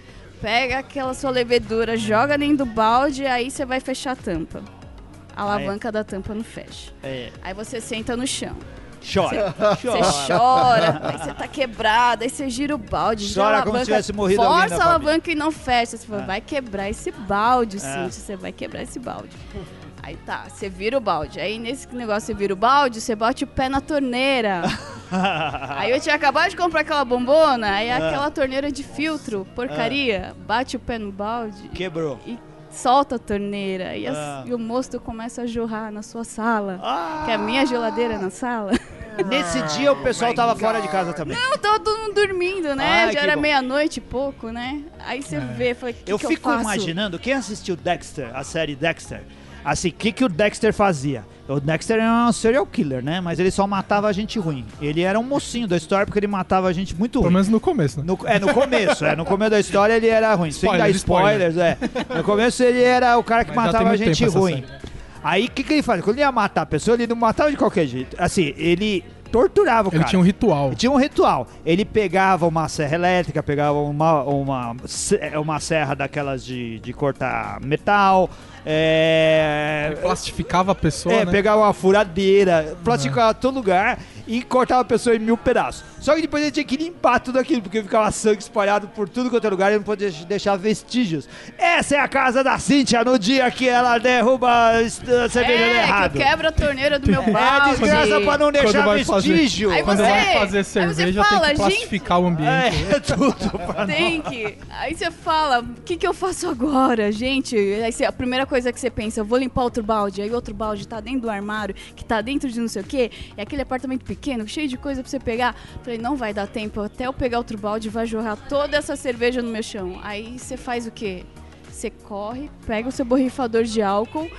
pega aquela sua levedura, joga dentro do balde, aí você vai fechar a tampa. A alavanca da tampa não fecha. É. Aí você senta no chão. Chora. Você chora, aí você tá quebrada, aí você gira o balde, gira Chora a como se tivesse morrido Força a alavanca e não fecha. Você fala, Ah. vai quebrar esse balde, Ah. Cintia, você vai quebrar esse balde. Aí tá, você vira o balde. Aí nesse negócio você vira o balde, você bate o pé na torneira. Aí eu tinha acabado de comprar aquela bombona, aí Ah. aquela torneira de filtro, porcaria, bate o pé no balde Quebrou. e solta a torneira. E, as- e o mosto começa a jorrar na sua sala. Ah, Que é a minha geladeira na sala. Nesse dia o pessoal tava fora de casa também. Não, tava todo mundo dormindo, né? Ai, que Já era bom. meia-noite e pouco, né? Aí você vê, falei, que eu que fico eu faço? imaginando, quem assistiu Dexter, a série Dexter, assim, o que, que o Dexter fazia? O Dexter era um serial killer, né? Mas ele só matava gente ruim. Ele era um mocinho da história porque ele matava gente muito Pelo ruim. menos no começo, né? No, é, no começo, é. No começo da história ele era ruim. Sem dar Spoiler, spoilers, é. No começo ele era o cara que Mas já matava muito gente tempo essa ruim. série. Aí o que, que ele fazia? Quando ele ia matar a pessoa, ele não matava de qualquer jeito. Assim, ele torturava o Ele cara. tinha um ritual. Ele tinha um ritual. Ele pegava uma serra elétrica, pegava uma, uma, uma serra daquelas de, de cortar metal. É, Ele plastificava a pessoa, é, né? pegava uma furadeira, plastificava todo lugar e cortava a pessoa em mil pedaços. Só que depois ele tinha que limpar tudo aquilo, porque ficava sangue espalhado por tudo quanto é lugar e não podia deixar vestígios. Essa é a casa da Cíntia no dia que ela derruba a cerveja É, errado. que eu quebro a torneira do meu É balde. desgraça pra não deixar vai fazer- vestígio. Aí Quando você- vai fazer aí você cerveja, fala, tem que gente- plastificar o ambiente. É, tudo pra Tem que. Aí você fala, o que, que eu faço agora, gente? Aí você- a primeira coisa que você pensa, eu vou limpar outro balde. Aí outro balde tá dentro do armário, que tá dentro de não sei o quê. É aquele apartamento pequeno, cheio de coisa pra você pegar. Falei, não vai dar tempo. Até eu pegar outro balde, vai jorrar toda essa cerveja no meu chão. Aí você faz o quê? Você corre, pega o seu borrifador de álcool,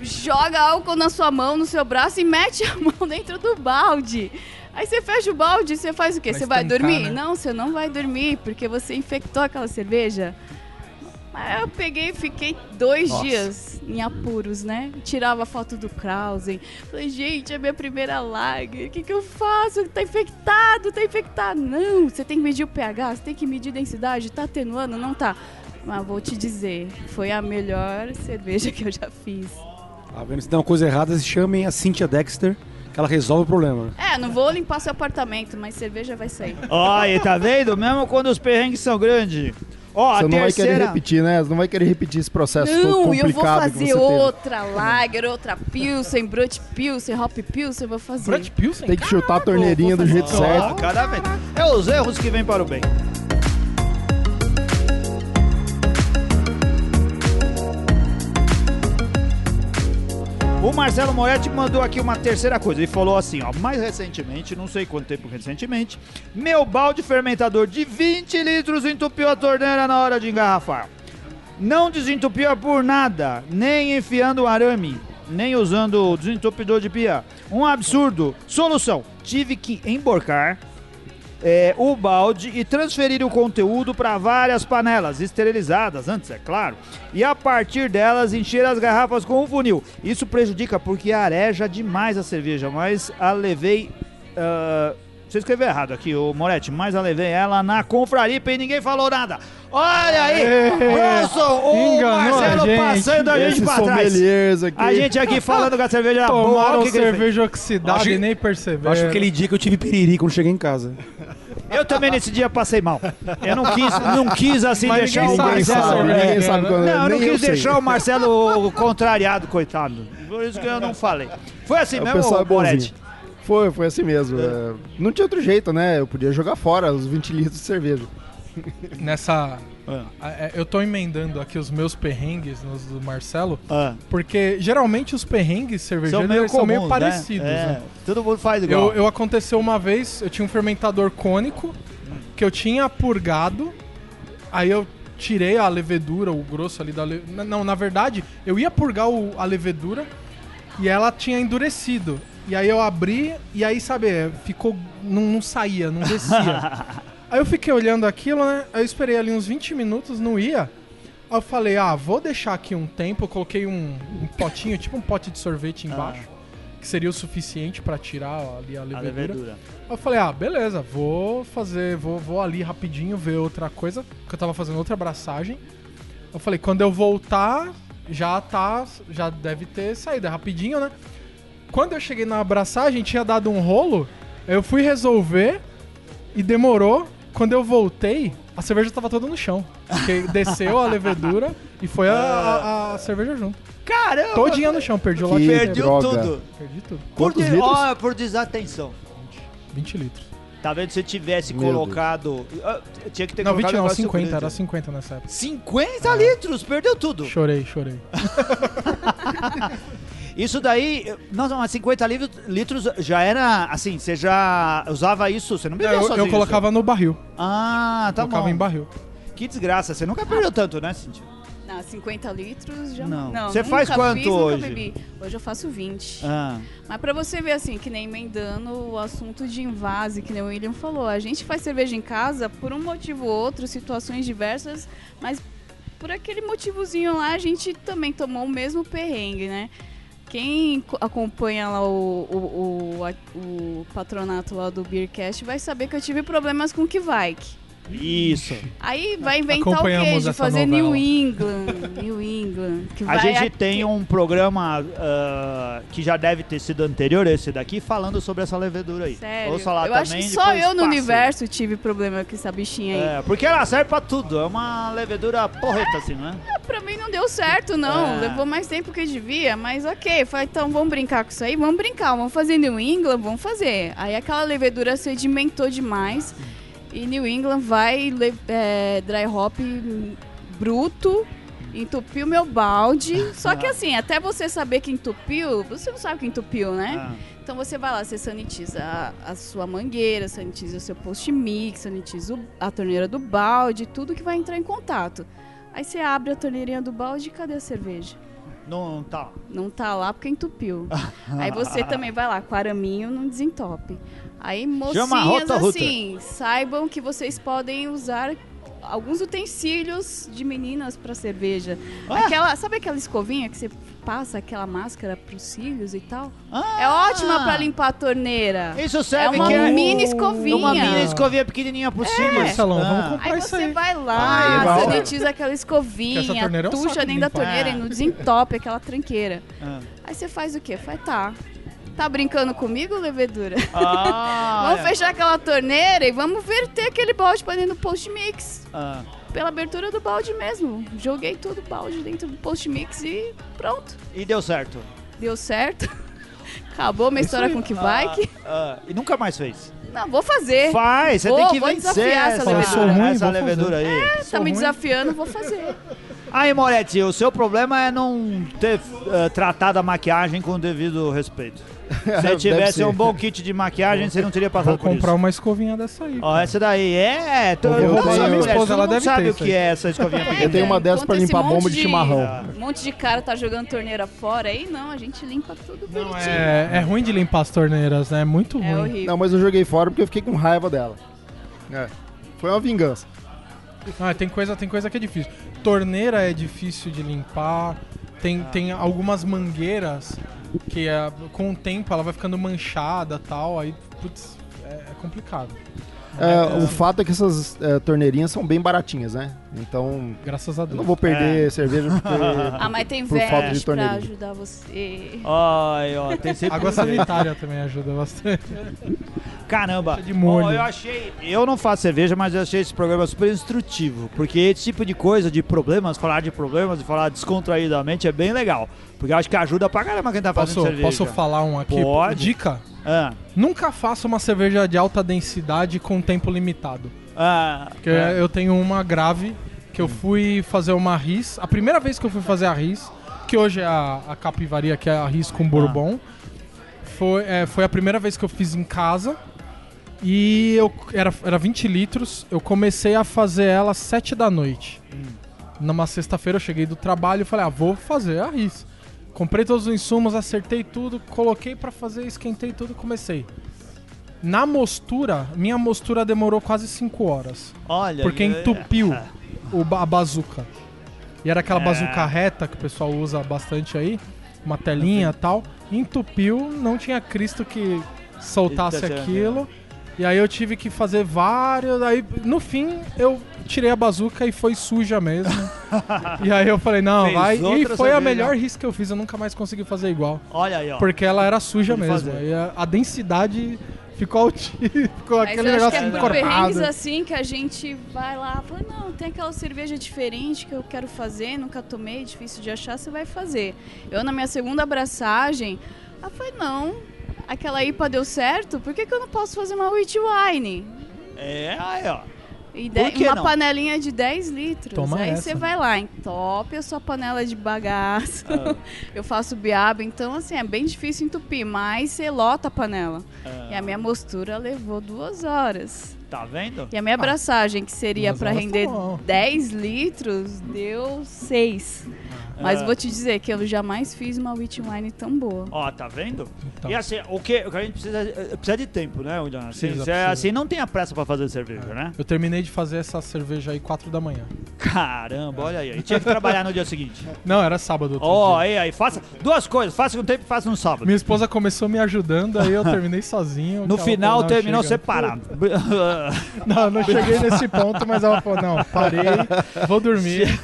joga álcool na sua mão, no seu braço e mete a mão dentro do balde. Aí você fecha o balde e você faz o quê? Pra Você vai estancar, dormir? né? Não, você não vai dormir, porque você infectou aquela cerveja. Aí eu peguei e fiquei dois Nossa. dias em apuros, né? Tirava foto do Krausen. Falei, gente, é minha primeira lager. O que, que eu faço? Tá infectado, tá infectado. Não, você tem que medir o pH, você tem que medir densidade. Tá atenuando? Não tá. Mas vou te dizer, foi a melhor cerveja que eu já fiz. Tá vendo? Se der uma coisa errada, chamem a Cynthia Dexter, que ela resolve o problema. É, não vou limpar seu apartamento, mas cerveja vai sair. Olha, tá vendo? Mesmo quando os perrengues são grandes. Ó, Você não vai querer terceira... repetir, né? Você não vai querer repetir esse processo todo Não, eu vou complicado fazer você teve. outra lager, outra Pilsen, Brut Pilsen, Hop Pilsen, eu vou fazer. Brad Pilsen? Tem que chutar a torneirinha do jeito outra. Certo. cada vez. É os erros que vêm para o bem. O Marcelo Moretti mandou aqui uma terceira coisa. Ele falou assim, ó, mais recentemente, não sei quanto tempo recentemente, meu balde fermentador de 20 litros entupiu a torneira na hora de engarrafar. Não desentupia por nada, nem enfiando arame, nem usando desentupidor de pia. Um absurdo. Solução: tive que emborcar é, o balde e transferir o conteúdo para várias panelas esterilizadas, antes, é claro, e a partir delas encher as garrafas com um funil. Isso prejudica porque areja demais a cerveja, mas a levei. ah, você escreveu errado aqui, o Moretti, mas eu levei ela na confraripa e ninguém falou nada. Olha aí! Bronson, o Enganou a Marcelo gente. passando a gente pra trás. aqui. A gente aqui falando que a cerveja era boa. Tomaram ele fez? cerveja oxidada Acho e nem Eu perceberam. acho que aquele dia que eu tive piriri quando cheguei em casa. Eu também nesse dia passei mal. Eu não quis, não quis assim Mas deixar o Marcelo. sabe, né? sabe quando Não, eu não quis sei. deixar o Marcelo contrariado, coitado. Por isso que eu não falei. Foi assim O mesmo, é Moretti? Foi, foi assim mesmo. é. Não tinha outro jeito, né? Eu podia jogar fora os 20 litros de cerveja. Nessa. Ah. é, Eu tô emendando aqui os meus perrengues nos do Marcelo, Ah, porque geralmente os perrengues cervejeiros são meio eles são meio comuns, né? parecidos. É, né? Todo mundo faz igual. Eu, eu aconteceu uma vez, eu tinha um fermentador cônico que eu tinha purgado, aí eu tirei a levedura, o grosso ali da le... Não, na verdade, eu ia purgar o- a levedura e ela tinha endurecido. E aí eu abri e aí, sabe, ficou. Não, não saía, não descia. aí eu fiquei olhando aquilo, né? Eu esperei ali uns 20 minutos, não ia. Aí eu falei, ah, vou deixar aqui um tempo. Eu coloquei um, um potinho, tipo um pote de sorvete embaixo, que seria o suficiente pra tirar ali a A levedura. levedura. Aí eu falei, ah, beleza, vou fazer, vou, vou ali rapidinho ver outra coisa, porque eu tava fazendo outra abraçagem. Eu falei, quando eu voltar, já tá, já deve ter saído, é rapidinho, né? Quando eu cheguei na abraçagem, tinha dado um rolo, eu fui resolver e demorou. Quando eu voltei, a cerveja tava toda no chão. Porque desceu a levedura e foi a, a- a cerveja junto. Caramba! Todinha no chão, perdi o lote droga. tudo. Perdi tudo. Por, Quantos de- litros? ó, por desatenção. 20 litros. Tá vendo? Se tivesse Meu colocado. Ah, Tinha que ter Não, colocado 20 não, um negócio 50, grande. era 50 nessa época. 50 litros, perdeu tudo. Chorei, chorei. Isso daí, nossa, mas 50 litros, já era assim, você já usava isso, você não bebia eu, sozinho? eu colocava no barril. isso? Ah, tá colocava bom. em barril. Que desgraça, você nunca perdeu tanto, né, Cintia? Não, 50 litros já Não. não. Você faz quanto fiz, hoje? bebi. Hoje eu faço 20. Ah, Mas pra você ver assim, que nem emendando o assunto de invase, que nem o William falou, a gente faz cerveja em casa por um motivo ou outro, situações diversas, mas por aquele motivozinho lá a gente também tomou o mesmo perrengue, né? Quem co- acompanha lá o, o, o, o patronato lá do Beercast vai saber que eu tive problemas com o Kivike. Isso. Aí vai inventar o quê? Acompanhamos De fazer novela. New England. New England. Que A vai gente aqui- tem um programa ah, que já deve ter sido anterior a esse daqui, falando sobre essa levedura aí. Sério? Ouça lá eu também, acho que só eu no universo tive problema com essa bichinha aí. É, porque ela serve pra tudo, é uma levedura porreta assim, né? Pra mim não deu certo, não. É. Levou mais tempo que devia, mas ok. Falei, então vamos brincar com isso aí? Vamos brincar, vamos fazer New England, vamos fazer. Aí aquela levedura sedimentou demais. E New England vai é, dry hop bruto, entupiu meu balde. Só que assim, até você saber que entupiu, você não sabe que entupiu, né? Ah. Então você vai lá, você sanitiza a, a sua mangueira, sanitiza o seu post mix, sanitiza a torneira do balde, tudo que vai entrar em contato. Aí você abre a torneirinha do balde e cadê a cerveja? Não tá. Não tá lá porque entupiu. Aí você também vai lá, com araminho não desentope. Aí mocinhas assim, saibam que vocês podem usar alguns utensílios de meninas pra cerveja. Ah. Aquela, sabe aquela escovinha que você passa aquela máscara pros cílios e tal? Ah, É ótima pra limpar a torneira. Isso É serve uma que é mini escovinha. uma mini escovinha pequenininha por cima. Marcelão, vamos Ah. comprar Aí isso você aí. vai Ah, lá, legal. sanitiza aquela Que essa escovinha, torneira é um de dentro da torneira É. e não desentope aquela tranqueira. Ah. Aí você faz o quê? Faz, tá. Tá brincando comigo, levedura? Ah, vamos é. fechar aquela torneira e vamos verter aquele balde pra dentro do post-mix. Ah. Pela abertura do balde mesmo. Joguei todo o balde dentro do post-mix e pronto. E deu certo. Deu certo. Acabou minha história com que bike. Ah, e nunca mais fez. Não, vou fazer. Faz, você Vou- tem que vou vencer desafiar essa essa, levedura. Sou ruim, essa levedura aí. tá Sou me ruim. desafiando, vou fazer. Aí, Moretti, o seu problema é não ter eh, tratado a maquiagem com o devido respeito. Se tivesse um bom kit de maquiagem, você não teria passado Vou por comprar isso. uma escovinha dessa aí. Ó, essa daí é. Tô, Eu não tenho- sabe, minha mulher, esposa, todo ela mundo deve sabe ter o isso que aí. é essa escovinha pequena. Eu tenho uma dessas Enquanto pra esse limpar monte bomba de chimarrão. Um monte de cara tá jogando torneira fora aí, não, a gente limpa tudo Não, bonitinho. é, é ruim de limpar as torneiras, né? É muito É ruim. horrível. Não, mas eu joguei fora porque eu fiquei com raiva dela. É. Foi uma vingança. Ah, tem coisa, tem coisa que é difícil. Torneira é difícil de limpar. Tem, tem algumas mangueiras que é, com o tempo ela vai ficando manchada tal. Aí, putz, é, é complicado. É, o fato é que essas é, torneirinhas são bem baratinhas, né? Então, Graças a eu Deus. não vou perder cerveja porque... Ah, mas tem Por falta de pra ajudar você. Ai, ó, tem sempre. Água sanitária também ajuda bastante. Caramba. de molho. Eu achei. Eu não faço cerveja, mas eu achei esse programa super instrutivo. Porque esse tipo de coisa, de problemas, falar de problemas e falar descontraídamente é bem legal. Porque eu acho que ajuda pra caramba quem tá fazendo Posso, cerveja. posso falar um aqui? Pode. Dica: Ah, nunca faça uma cerveja de alta densidade com tempo limitado. ah, Porque ah. eu tenho uma grave que eu fui fazer uma RIS. A primeira vez que eu fui fazer a RIS, que hoje é a, a capivaria, que é a RIS com bourbon, foi, é, foi a primeira vez que eu fiz em casa. E eu era, era 20 litros. Eu comecei a fazer ela às 7 da noite. Numa sexta-feira eu cheguei do trabalho e falei, ah, vou fazer a RIS. Comprei todos os insumos, acertei tudo, coloquei pra fazer, esquentei tudo e comecei. Na mostura, minha mostura demorou quase 5 horas. Olha. Porque entupiu o, a bazuca. E era aquela É. bazuca reta que o pessoal usa bastante aí, uma telinha e tal. Entupiu, não tinha Cristo que soltasse Eita, aquilo. E aí eu tive que fazer vários. Aí, no fim, eu tirei a bazuca e foi suja mesmo. e aí eu falei, não, Fez vai. E foi a melhor risca que eu fiz, eu nunca mais consegui fazer igual. Olha aí, ó. Porque ela era suja mesmo. fazer. E a, a densidade ficou altíssima. Ficou Mas aquele eu acho negócio que é por perrengues assim que a gente vai lá, fala, não, tem aquela cerveja diferente que eu quero fazer, nunca tomei, difícil de achar, você vai fazer. Eu na minha segunda abraçagem, eu falei, não, aquela IPA deu certo, por que, que eu não posso fazer uma wheat wine? É, aí, ó. E de- uma não? panelinha de 10 litros. Toma Aí você vai lá, entope a sua panela de bagaço. Ah. eu faço biaba, então assim, é bem difícil entupir, mas você lota a panela. Ah. E a minha mostura levou duas horas. Tá vendo? E a minha abraçagem, que seria pra horas render tá bom. 10 litros, deu 6. Mas Ah. vou te dizer que eu jamais fiz uma wheat wine tão boa. Ó, tá vendo? Então. E assim, o que, o que a gente precisa, é- precisa de tempo, né, William? Assim, Precisa, precisa. assim, não tenha pressa pra fazer cerveja, né? Eu terminei de fazer essa cerveja aí 4 da manhã. Caramba, olha aí. E tinha que trabalhar no dia seguinte. Não, era sábado. outro Ó, dia. aí, aí, faça duas coisas. Faça com tempo e faça no sábado. Minha esposa começou me ajudando, aí eu terminei sozinho. No que ela final falou, "Não, terminou chega." separado. Não, não cheguei nesse ponto, mas ela falou, não, parei, vou dormir.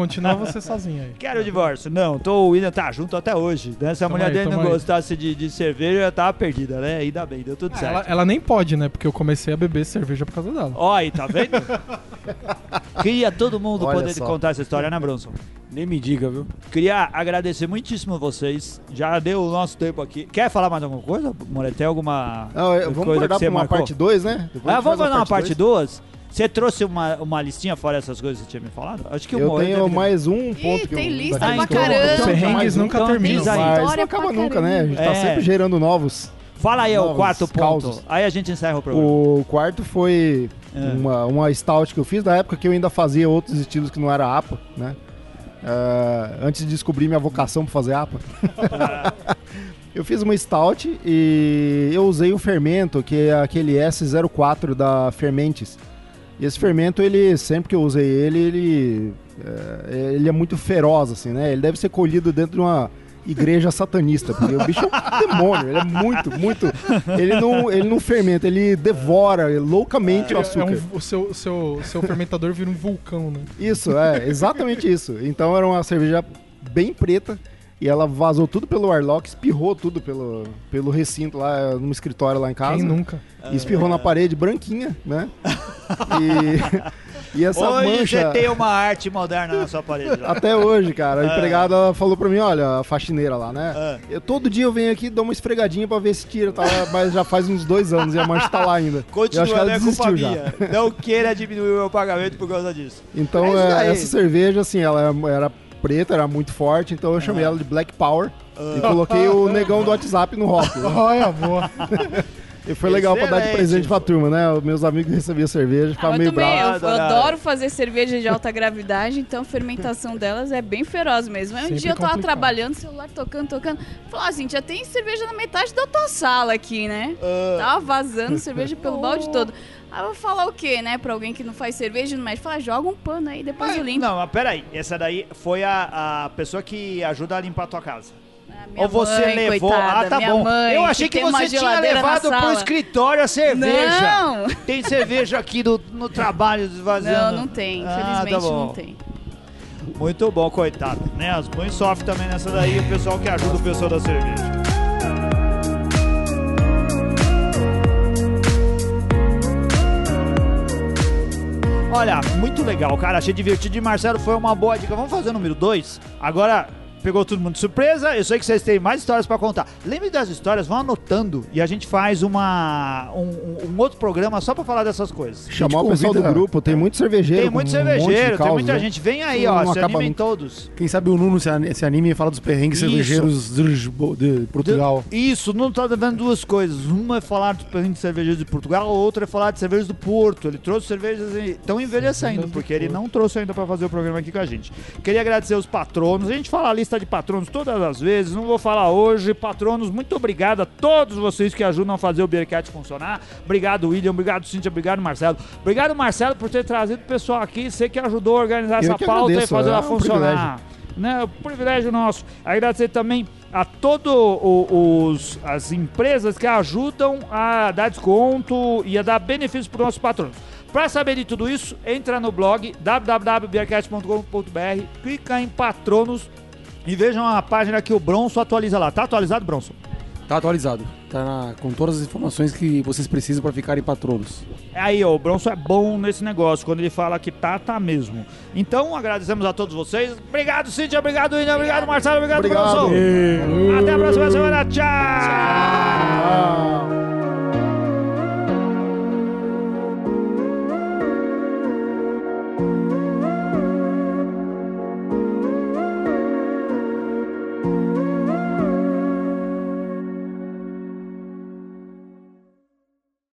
Continua você sozinho aí. Quero o divórcio. Não, tô, o William tá junto até hoje. Né? Se a mulher aí, dele não aí. gostasse de, de cerveja, eu tava perdida, né? Ainda bem, deu tudo Ah, certo. ela, ela nem pode, né? Porque eu comecei a beber cerveja por causa dela. Ó, aí, tá vendo? Queria todo mundo Olha poder só. contar essa história, né, Bronson? Nem me diga, viu? Queria agradecer muitíssimo vocês. Já deu o nosso tempo aqui. Quer falar mais alguma coisa, Moretti? Tem alguma Não, é, vamos coisa que guardar você pra uma marcou? parte 2, né? Depois Ah, vamos faz fazer uma parte dois. 2? Você trouxe uma, uma listinha fora essas coisas que você tinha me falado? Acho que o Eu tenho deve- mais um ponto que tem eu, lista pra caramba. Perrengues um, nunca então, terminam. Mas não acaba nunca, né? A gente tá É. sempre gerando novos. Fala aí o Novos quarto ponto. causos. Aí a gente encerra o programa. O quarto foi É. uma, uma stout que eu fiz na época que eu ainda fazia outros estilos que não era APA, né? É, antes de descobrir minha vocação para fazer APA. eu fiz uma stout e eu usei um fermento que é aquele S04 da Fermentes. E esse fermento, ele sempre que eu usei ele, ele é, ele é muito feroz, assim, né? Ele deve ser colhido dentro de uma igreja satanista, porque o bicho é um demônio, ele é muito, muito. Ele não, ele não fermenta, ele devora loucamente o É açúcar. um, o seu, seu, seu fermentador vira um vulcão, né? Isso, é, exatamente isso. Então era uma cerveja bem preta e ela vazou tudo pelo warlock, espirrou tudo pelo, pelo recinto lá, no escritório lá em casa. Quem nunca? E espirrou na parede branquinha, né? E, e essa Hoje mancha. você tem uma arte moderna na sua parede. lá. Até hoje, cara. A empregada ela falou pra mim, olha, a faxineira lá, né? Ah. Eu, todo dia eu venho aqui e dou uma esfregadinha pra ver se tira, tá? mas já faz uns dois anos e a mancha tá lá ainda. eu acho que Continua, ela é culpa desistiu já. minha. Não queira diminuir o meu pagamento por causa disso. Então, É é, essa cerveja, assim, ela era preta, era muito forte, então eu chamei ela de Black Power e coloquei o negão do WhatsApp no rótulo. Olha, boa. E foi legal pra dar de Excelente. presente pra turma, né? Os meus amigos recebiam cerveja, Ah, ficavam eu meio também, bravos. eu, eu adoro fazer cerveja de alta gravidade, então a fermentação delas é bem feroz mesmo. Aí um Sempre dia eu tava complicado. trabalhando, celular tocando, tocando. Falei assim, já tem cerveja na metade da tua sala aqui, né? Ah. Tava vazando cerveja pelo balde todo. Aí eu vou falar o quê, né? Pra alguém que não faz cerveja no médico, falar, joga um pano aí, depois eu limpo. Não, mas peraí. Essa daí foi a, a pessoa que ajuda a limpar a tua casa. Ah, minha Ou você mãe, levou. coitada, ah, tá bom. mãe, Eu achei que, uma você tinha levado pro escritório a cerveja. Não! Tem cerveja aqui no, no trabalho esvaziando. Não, não tem. Ah, Infelizmente tá bom. não tem. Muito bom, coitado. Né? As mães sofrem também nessa daí, o pessoal que ajuda o pessoal da cerveja. Olha, muito legal, cara. Achei divertido. E Marcelo foi uma boa dica. Vamos fazer o número 2. Agora, pegou todo mundo de surpresa. Eu sei que vocês têm mais histórias pra contar. Lembre das histórias, vão anotando e a gente faz uma, um, um- outro programa só pra falar dessas coisas. Chamar o pessoal do grupo, tem muito cervejeiro. Tem muito com um cervejeiro, tem muita né? gente. Vem aí, Não ó. Se acaba animem nunca. todos. Quem sabe o Nuno se, an- se anime e fala dos perrengues Isso. cervejeiros de, Portugal. Isso, não tá devendo duas coisas. Uma é falar dos perrengues de cervejeiros de Portugal, a outra é falar de cervejas do Porto. Ele trouxe cervejas e estão envelhecendo, porque ele não trouxe ainda pra fazer o programa aqui com a gente. Queria agradecer os patronos. A gente fala a lista de patronos todas as vezes, não vou falar hoje. Patronos, muito obrigado a todos vocês que ajudam a fazer o Beercat funcionar. Obrigado, William. Obrigado, Cíntia. Obrigado, Marcelo. Obrigado, Marcelo, por ter trazido o pessoal aqui. Você que ajudou a organizar Eu essa pauta agradeço, e fazer é ela um funcionar né? O privilégio nosso. Agradecer também a todos os as empresas que ajudam a dar desconto e a dar benefícios para os nossos patrões. Para saber de tudo isso, entra no blog www.beercast.com.br, clica em patronos e vejam a página que o Bronson atualiza lá. Tá atualizado, Bronson? Tá atualizado. Tá na- com todas as informações que vocês precisam para ficarem patronos. Aí, ó, o Bronson é bom nesse negócio. Quando ele fala que tá, tá mesmo. Então, agradecemos a todos vocês. Obrigado, Cíntia. Obrigado, William. Obrigado, Marcelo. Obrigado, Obrigado. Bronson. Até a próxima semana. Tchau. Ah.